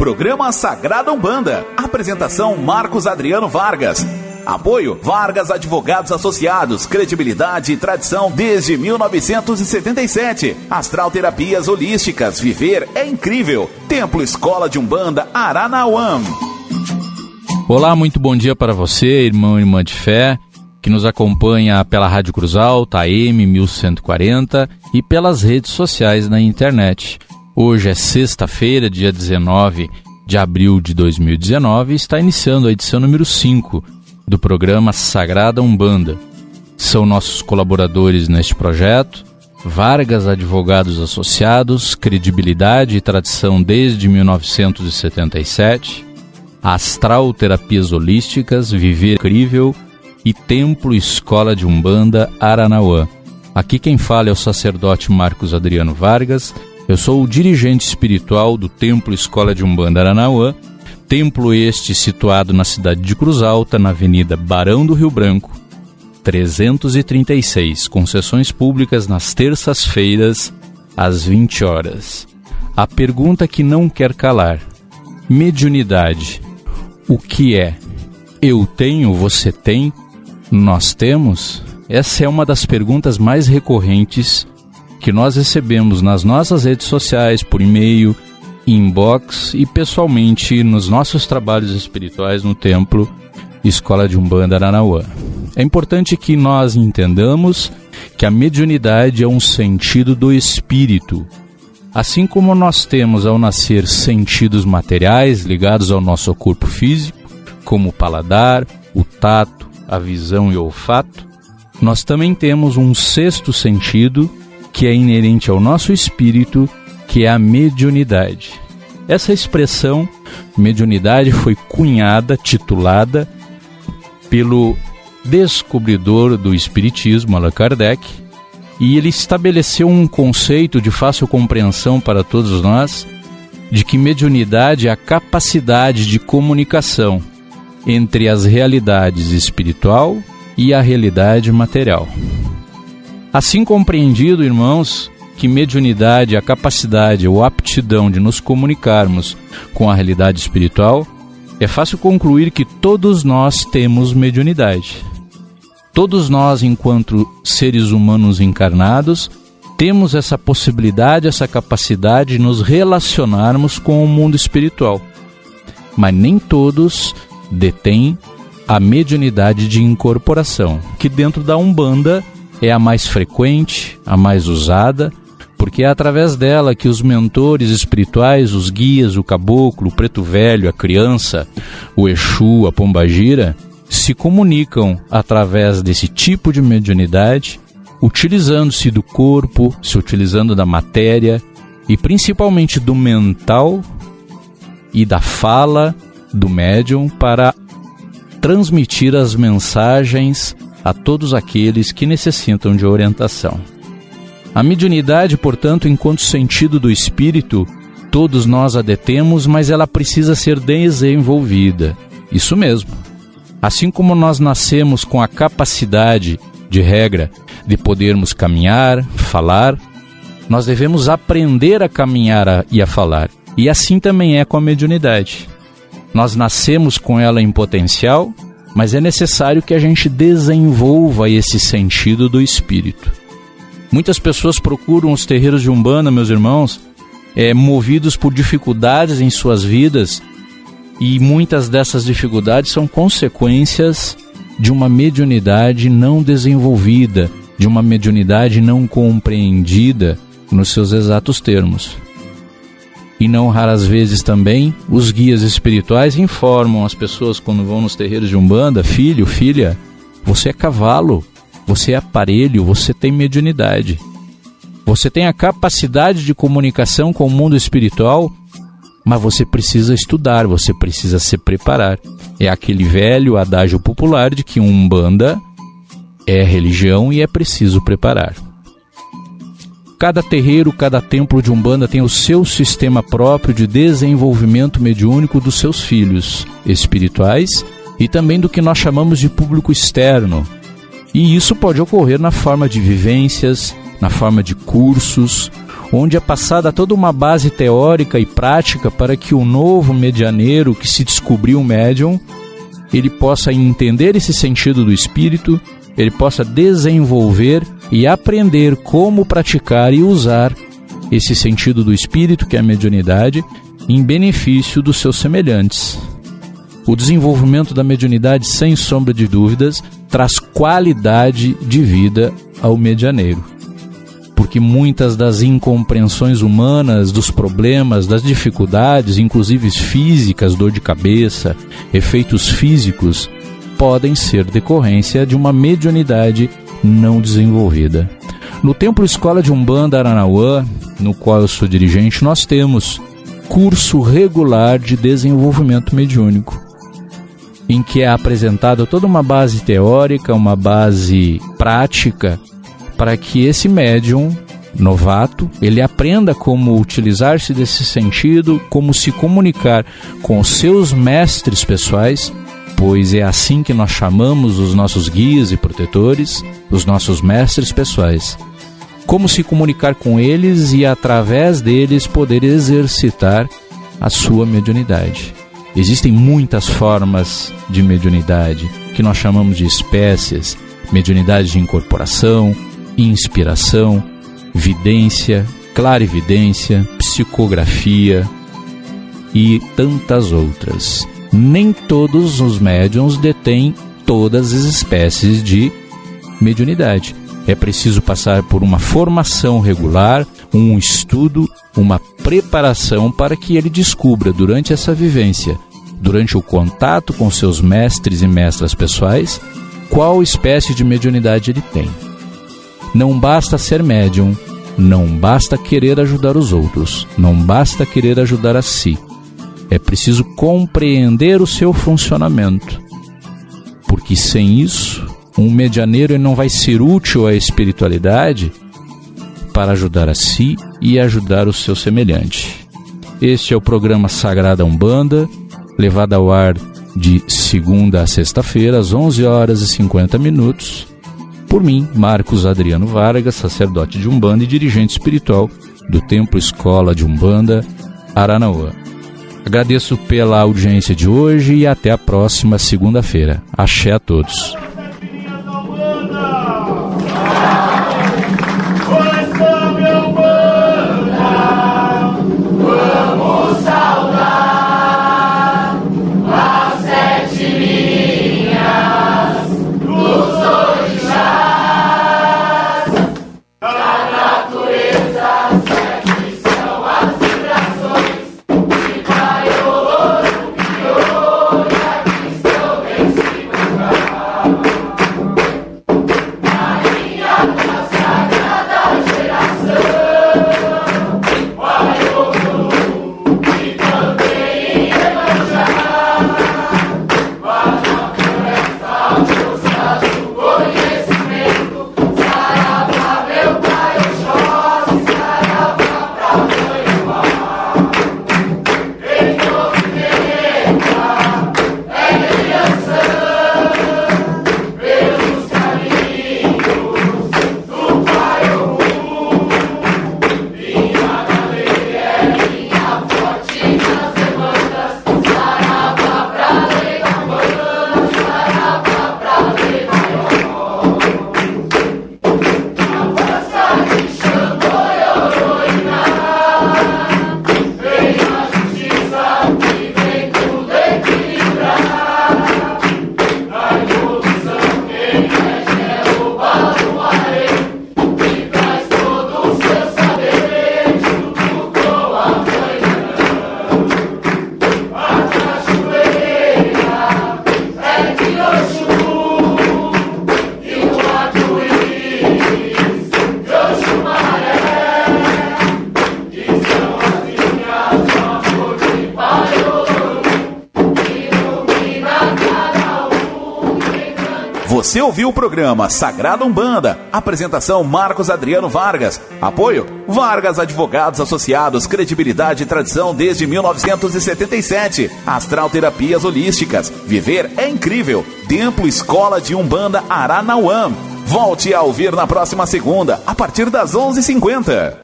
Programa Sagrada Umbanda. Apresentação Marcos Adriano Vargas. Apoio Vargas Advogados Associados, credibilidade e tradição desde 1977. Astral Terapias Holísticas, viver é incrível. Templo Escola de Umbanda Aranauã. Olá, muito bom dia para você, irmão e irmã de fé, que nos acompanha pela Rádio Cruz Alta, AM 1140 e pelas redes sociais na internet. Hoje é sexta-feira, dia 19 de abril de 2019 e está iniciando a edição número 5 do programa Sagrada Umbanda. São nossos colaboradores neste projeto Vargas Advogados Associados, credibilidade e tradição desde 1977, Astral Terapias Holísticas, Viver Incrível e Templo Escola de Umbanda Aranauã. Aqui quem fala é o sacerdote Marcos Adriano Vargas. Eu sou o dirigente espiritual do Templo Escola de Umbanda Aranauã Templo este situado na cidade de Cruz Alta, na Avenida Barão do Rio Branco, 336, com sessões públicas nas terças-feiras, às 20 horas. A pergunta que não quer calar: mediunidade. O que é? Eu tenho, você tem, nós temos? Essa é uma das perguntas mais recorrentes que nós recebemos nas nossas redes sociais, por e-mail, inbox e pessoalmente nos nossos trabalhos espirituais no templo Escola de Umbanda Aranauã. É importante que nós entendamos que a mediunidade é um sentido do espírito. Assim como nós temos ao nascer sentidos materiais ligados ao nosso corpo físico, como o paladar, o tato, a visão e o olfato, nós também temos um sexto sentido que é inerente ao nosso espírito que é a mediunidade. Essa expressão, mediunidade, foi cunhada, titulada pelo descobridor do Espiritismo, Allan Kardec, e ele estabeleceu um conceito de fácil compreensão para todos nós de que mediunidade é a capacidade de comunicação entre as realidades espiritual e a realidade material. Assim compreendido, irmãos, que mediunidade, a capacidade ou aptidão de nos comunicarmos com a realidade espiritual, é fácil concluir que todos nós temos mediunidade. Todos nós, enquanto seres humanos encarnados, temos essa possibilidade, essa capacidade de nos relacionarmos com o mundo espiritual. Mas nem todos detêm a mediunidade de incorporação, que dentro da Umbanda é a mais frequente, a mais usada porque é através dela que os mentores espirituais, os guias, o caboclo, o preto velho, a criança, o Exu, a pombagira, se comunicam através desse tipo de mediunidade, utilizando-se do corpo, se utilizando da matéria e principalmente do mental e da fala do médium para transmitir as mensagens a todos aqueles que necessitam de orientação. A mediunidade, portanto, enquanto sentido do espírito, todos nós a detemos, mas ela precisa ser desenvolvida. Isso mesmo. Assim como nós nascemos com a capacidade, de regra, de podermos caminhar, falar, nós devemos aprender a caminhar e a falar. E assim também é com a mediunidade. Nós nascemos com ela em potencial, mas é necessário que a gente desenvolva esse sentido do espírito. Muitas pessoas procuram os terreiros de Umbanda, meus irmãos, é, movidos por dificuldades em suas vidas, e muitas dessas dificuldades são consequências de uma mediunidade não desenvolvida, de uma mediunidade não compreendida nos seus exatos termos. E não raras vezes também, os guias espirituais informam as pessoas quando vão nos terreiros de Umbanda: filho, filha, você é cavalo, você é aparelho, você tem mediunidade. Você tem a capacidade de comunicação com o mundo espiritual, mas você precisa estudar, você precisa se preparar. É aquele velho adágio popular de que Umbanda é religião e é preciso preparar. Cada terreiro, cada templo de Umbanda tem o seu sistema próprio de desenvolvimento mediúnico dos seus filhos espirituais e também do que nós chamamos de público externo, e isso pode ocorrer na forma de vivências, na forma de cursos onde é passada toda uma base teórica e prática para que o novo medianeiro que se descobriu médium, ele possa entender esse sentido do espírito, ele possa desenvolver e aprender como praticar e usar esse sentido do espírito, que é a mediunidade, em benefício dos seus semelhantes. O desenvolvimento da mediunidade, sem sombra de dúvidas, traz qualidade de vida ao medianeiro. Porque muitas das incompreensões humanas, dos problemas, das dificuldades, inclusive físicas, dor de cabeça, efeitos físicos, podem ser decorrência de uma mediunidade não desenvolvida. No Templo Escola de Umbanda Aranauã, no qual eu sou dirigente, nós temos curso regular de desenvolvimento mediúnico, em que é apresentada toda uma base teórica, uma base prática, para que esse médium novato, ele aprenda como utilizar-se desse sentido, como se comunicar com seus mestres pessoais, pois é assim que nós chamamos os nossos guias e protetores, os nossos mestres pessoais como se comunicar com eles e através deles poder exercitar a sua mediunidade. Existem muitas formas de mediunidade que nós chamamos de espécies: mediunidade de incorporação, inspiração, vidência, clarividência, psicografia e tantas outras. Nem todos os médiums detêm todas as espécies de mediunidade. É preciso passar por uma formação regular, um estudo, uma preparação para que ele descubra durante essa vivência, durante o contato com seus mestres e mestras pessoais, qual espécie de mediunidade ele tem. Não basta ser médium, não basta querer ajudar os outros, não basta querer ajudar a si. É preciso compreender o seu funcionamento. Porque sem isso, um medianeiro não vai ser útil à espiritualidade para ajudar a si e ajudar o seu semelhante. Este é o programa Sagrada Umbanda, levado ao ar de segunda a sexta-feira, às 11 horas e 50 minutos, por mim, Marcos Adriano Vargas, sacerdote de Umbanda e dirigente espiritual do Templo Escola de Umbanda, Aranauã. Agradeço pela audiência de hoje e até a próxima segunda-feira. Axé a todos. Você ouviu o programa Sagrada Umbanda. Apresentação Marcos Adriano Vargas. Apoio Vargas Advogados Associados. Credibilidade e tradição desde 1977. Astral Terapias Holísticas. Viver é incrível. Templo Escola de Umbanda Aranauã. Volte a ouvir na próxima segunda, a partir das 11:50.